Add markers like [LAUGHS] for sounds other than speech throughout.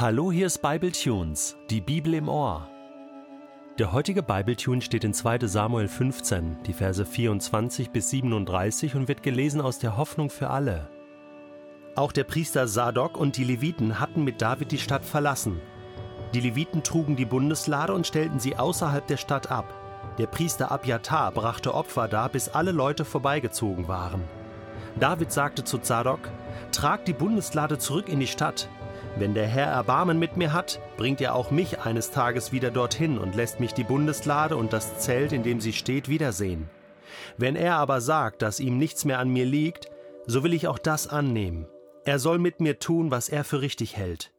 Hallo, hier ist Bible Tunes, die Bibel im Ohr. Der heutige Bibletune steht in 2. Samuel 15, die Verse 24 bis 37 und wird gelesen aus der Hoffnung für alle. Auch der Priester Sadok und die Leviten hatten mit David die Stadt verlassen. Die Leviten trugen die Bundeslade und stellten sie außerhalb der Stadt ab. Der Priester Abjatar brachte Opfer dar, bis alle Leute vorbeigezogen waren. David sagte zu Zadok: Trag die Bundeslade zurück in die Stadt. Wenn der Herr Erbarmen mit mir hat, bringt er auch mich eines Tages wieder dorthin und lässt mich die Bundeslade und das Zelt, in dem sie steht, wiedersehen. Wenn er aber sagt, dass ihm nichts mehr an mir liegt, so will ich auch das annehmen. Er soll mit mir tun, was er für richtig hält.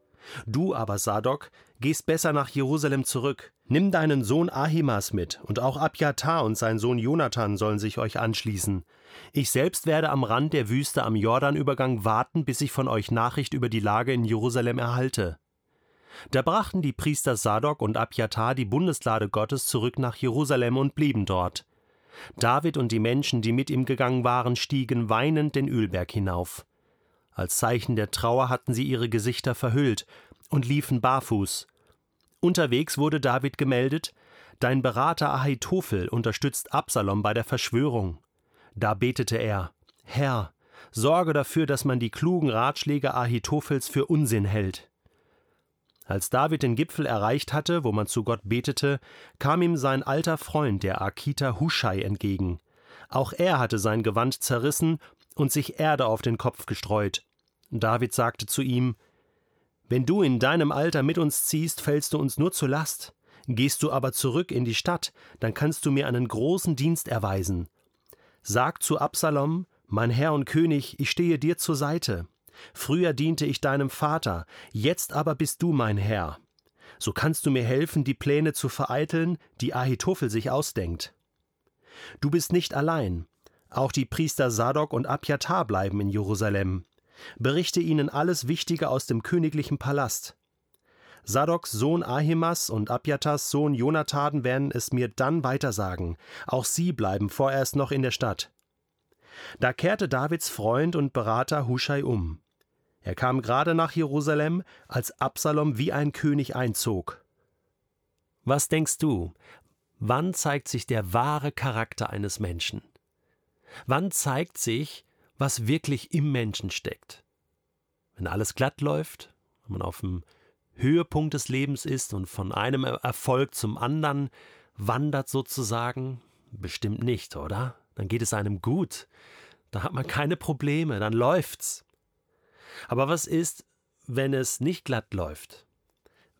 Du aber, Sadok, gehst besser nach Jerusalem zurück. Nimm deinen Sohn Ahimas mit, und auch Abjatar und sein Sohn Jonathan sollen sich euch anschließen. Ich selbst werde am Rand der Wüste am Jordanübergang warten, bis ich von euch Nachricht über die Lage in Jerusalem erhalte. Da brachten die Priester Sadok und Abjatar die Bundeslade Gottes zurück nach Jerusalem und blieben dort. David und die Menschen, die mit ihm gegangen waren, stiegen weinend den Ölberg hinauf. Als Zeichen der Trauer hatten sie ihre Gesichter verhüllt und liefen barfuß. Unterwegs wurde David gemeldet, Dein Berater Ahitophel unterstützt Absalom bei der Verschwörung. Da betete er: Herr, sorge dafür, dass man die klugen Ratschläge Ahitophels für Unsinn hält. Als David den Gipfel erreicht hatte, wo man zu Gott betete, kam ihm sein alter Freund, der Akita Huschai, entgegen. Auch er hatte sein Gewand zerrissen und sich Erde auf den Kopf gestreut. David sagte zu ihm: Wenn du in deinem Alter mit uns ziehst, fällst du uns nur zur Last. Gehst du aber zurück in die Stadt, dann kannst du mir einen großen Dienst erweisen. Sag zu Absalom, mein Herr und König, ich stehe dir zur Seite. Früher diente ich deinem Vater, jetzt aber bist du mein Herr. So kannst du mir helfen, die Pläne zu vereiteln, die Ahitophel sich ausdenkt. Du bist nicht allein. Auch die Priester Sadok und Abjatar bleiben in Jerusalem. Berichte ihnen alles Wichtige aus dem königlichen Palast. Sadoks Sohn Ahimas und Abjatas Sohn Jonathan werden es mir dann weitersagen. Auch sie bleiben vorerst noch in der Stadt. Da kehrte Davids Freund und Berater Huschai um. Er kam gerade nach Jerusalem, als Absalom wie ein König einzog. Was denkst du? Wann zeigt sich der wahre Charakter eines Menschen? Wann zeigt sich, was wirklich im Menschen steckt? Wenn alles glatt läuft, wenn man auf dem Höhepunkt des Lebens ist und von einem Erfolg zum anderen wandert sozusagen? Bestimmt nicht, oder? Dann geht es einem gut. Da hat man keine Probleme, dann läuft's. Aber was ist, wenn es nicht glatt läuft?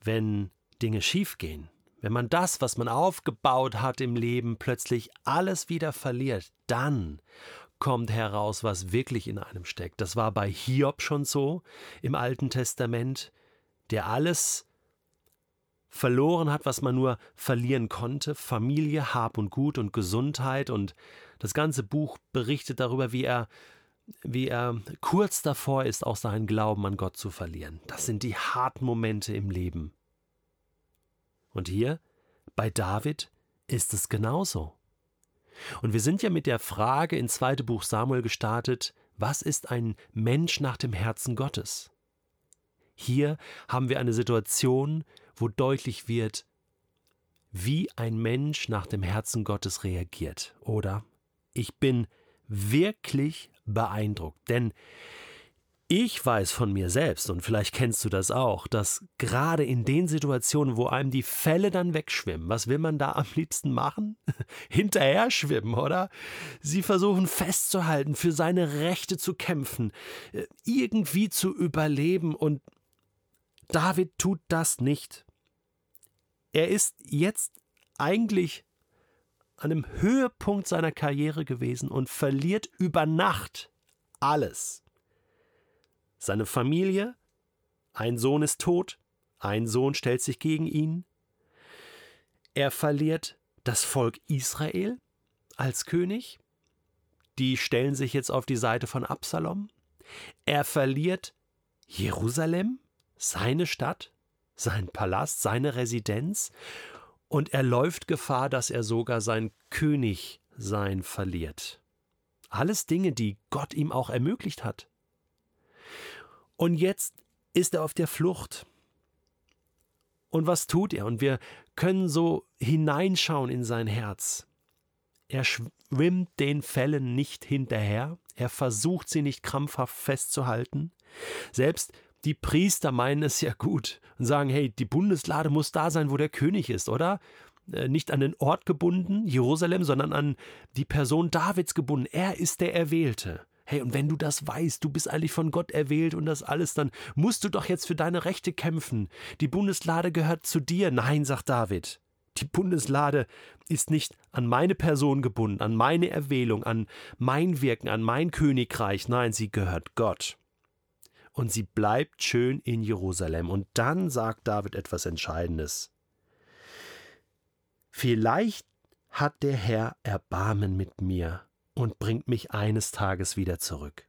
Wenn Dinge schiefgehen? Wenn man das, was man aufgebaut hat im Leben, plötzlich alles wieder verliert, dann kommt heraus, was wirklich in einem steckt. Das war bei Hiob schon so im Alten Testament der alles verloren hat, was man nur verlieren konnte, Familie, Hab und Gut und Gesundheit und das ganze Buch berichtet darüber, wie er wie er kurz davor ist, auch seinen Glauben an Gott zu verlieren. Das sind die harten Momente im Leben. Und hier bei David ist es genauso. Und wir sind ja mit der Frage in zweite Buch Samuel gestartet, was ist ein Mensch nach dem Herzen Gottes? Hier haben wir eine Situation, wo deutlich wird, wie ein Mensch nach dem Herzen Gottes reagiert. Oder ich bin wirklich beeindruckt, denn ich weiß von mir selbst, und vielleicht kennst du das auch, dass gerade in den Situationen, wo einem die Fälle dann wegschwimmen, was will man da am liebsten machen? [LAUGHS] Hinterher schwimmen, oder? Sie versuchen festzuhalten, für seine Rechte zu kämpfen, äh, irgendwie zu überleben und David tut das nicht. Er ist jetzt eigentlich an einem Höhepunkt seiner Karriere gewesen und verliert über Nacht alles. Seine Familie, ein Sohn ist tot, ein Sohn stellt sich gegen ihn. Er verliert das Volk Israel als König. Die stellen sich jetzt auf die Seite von Absalom. Er verliert Jerusalem seine Stadt, sein Palast, seine Residenz, und er läuft Gefahr, dass er sogar sein Königsein verliert. Alles Dinge, die Gott ihm auch ermöglicht hat. Und jetzt ist er auf der Flucht. Und was tut er? Und wir können so hineinschauen in sein Herz. Er schwimmt den Fällen nicht hinterher, er versucht sie nicht krampfhaft festzuhalten. Selbst die Priester meinen es ja gut und sagen, hey, die Bundeslade muss da sein, wo der König ist, oder? Äh, nicht an den Ort gebunden, Jerusalem, sondern an die Person Davids gebunden. Er ist der Erwählte. Hey, und wenn du das weißt, du bist eigentlich von Gott erwählt und das alles, dann musst du doch jetzt für deine Rechte kämpfen. Die Bundeslade gehört zu dir. Nein, sagt David. Die Bundeslade ist nicht an meine Person gebunden, an meine Erwählung, an mein Wirken, an mein Königreich. Nein, sie gehört Gott. Und sie bleibt schön in Jerusalem. Und dann sagt David etwas Entscheidendes. Vielleicht hat der Herr Erbarmen mit mir und bringt mich eines Tages wieder zurück.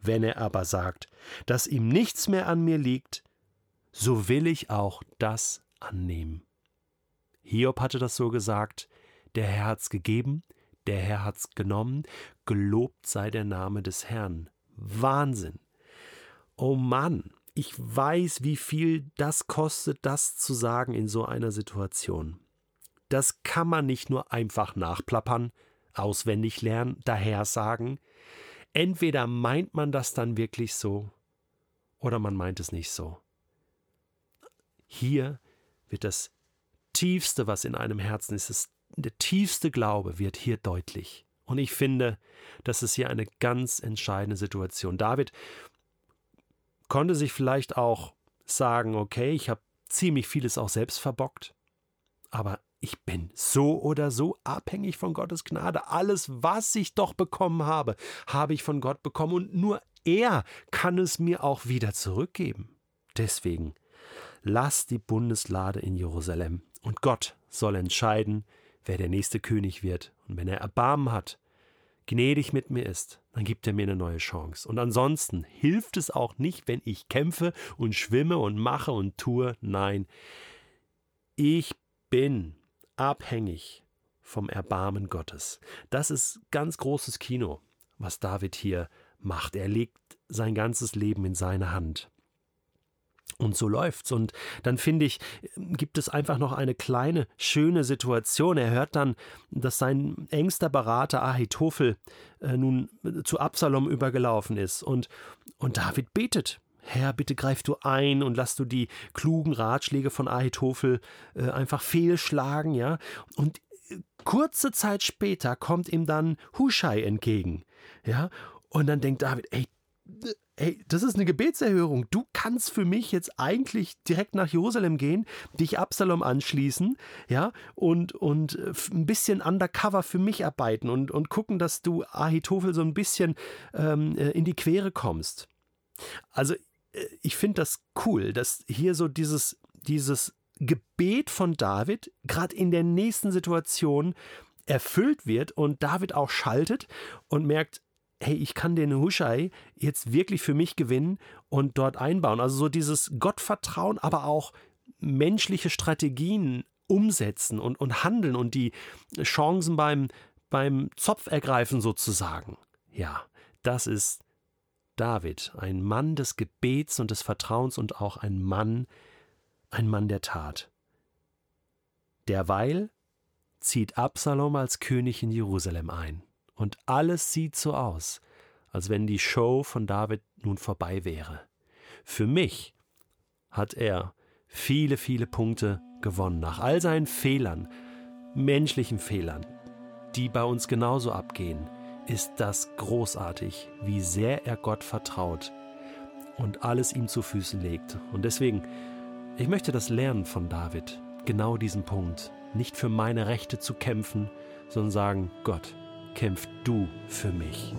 Wenn er aber sagt, dass ihm nichts mehr an mir liegt, so will ich auch das annehmen. Hiob hatte das so gesagt, der Herr hat's gegeben, der Herr hat's genommen, gelobt sei der Name des Herrn. Wahnsinn. Oh Mann, ich weiß, wie viel das kostet, das zu sagen in so einer Situation. Das kann man nicht nur einfach nachplappern, auswendig lernen, daher sagen. Entweder meint man das dann wirklich so, oder man meint es nicht so. Hier wird das Tiefste, was in einem Herzen ist, ist der tiefste Glaube wird hier deutlich. Und ich finde, das ist hier eine ganz entscheidende Situation. David konnte sich vielleicht auch sagen, okay, ich habe ziemlich vieles auch selbst verbockt, aber ich bin so oder so abhängig von Gottes Gnade. Alles, was ich doch bekommen habe, habe ich von Gott bekommen und nur er kann es mir auch wieder zurückgeben. Deswegen, lass die Bundeslade in Jerusalem und Gott soll entscheiden, wer der nächste König wird. Und wenn er Erbarmen hat, gnädig mit mir ist, dann gibt er mir eine neue Chance. Und ansonsten hilft es auch nicht, wenn ich kämpfe und schwimme und mache und tue. Nein, ich bin abhängig vom Erbarmen Gottes. Das ist ganz großes Kino, was David hier macht. Er legt sein ganzes Leben in seine Hand. Und so läuft's. Und dann finde ich, gibt es einfach noch eine kleine, schöne Situation. Er hört dann, dass sein engster Berater Ahitophel äh, nun zu Absalom übergelaufen ist. Und, und David betet. Herr, bitte greif du ein und lass du die klugen Ratschläge von Ahitophel äh, einfach fehlschlagen, ja. Und äh, kurze Zeit später kommt ihm dann Hushai entgegen, ja. Und dann denkt David, ey, ey, das ist eine Gebetserhörung. Du kannst für mich jetzt eigentlich direkt nach Jerusalem gehen, dich Absalom anschließen, ja, und, und äh, ein bisschen undercover für mich arbeiten und, und gucken, dass du Ahitophel so ein bisschen ähm, äh, in die Quere kommst. Also, ich finde das cool, dass hier so dieses, dieses Gebet von David gerade in der nächsten Situation erfüllt wird und David auch schaltet und merkt, hey, ich kann den Hushai jetzt wirklich für mich gewinnen und dort einbauen. Also so dieses Gottvertrauen, aber auch menschliche Strategien umsetzen und, und handeln und die Chancen beim, beim Zopf ergreifen sozusagen. Ja, das ist David, ein Mann des Gebets und des Vertrauens und auch ein Mann, ein Mann der Tat. Derweil zieht Absalom als König in Jerusalem ein und alles sieht so aus, als wenn die Show von David nun vorbei wäre. Für mich hat er viele, viele Punkte gewonnen, nach all seinen Fehlern, menschlichen Fehlern, die bei uns genauso abgehen, ist das großartig, wie sehr er Gott vertraut und alles ihm zu Füßen legt. Und deswegen, ich möchte das lernen von David, genau diesen Punkt, nicht für meine Rechte zu kämpfen, sondern sagen, Gott, kämpf du für mich.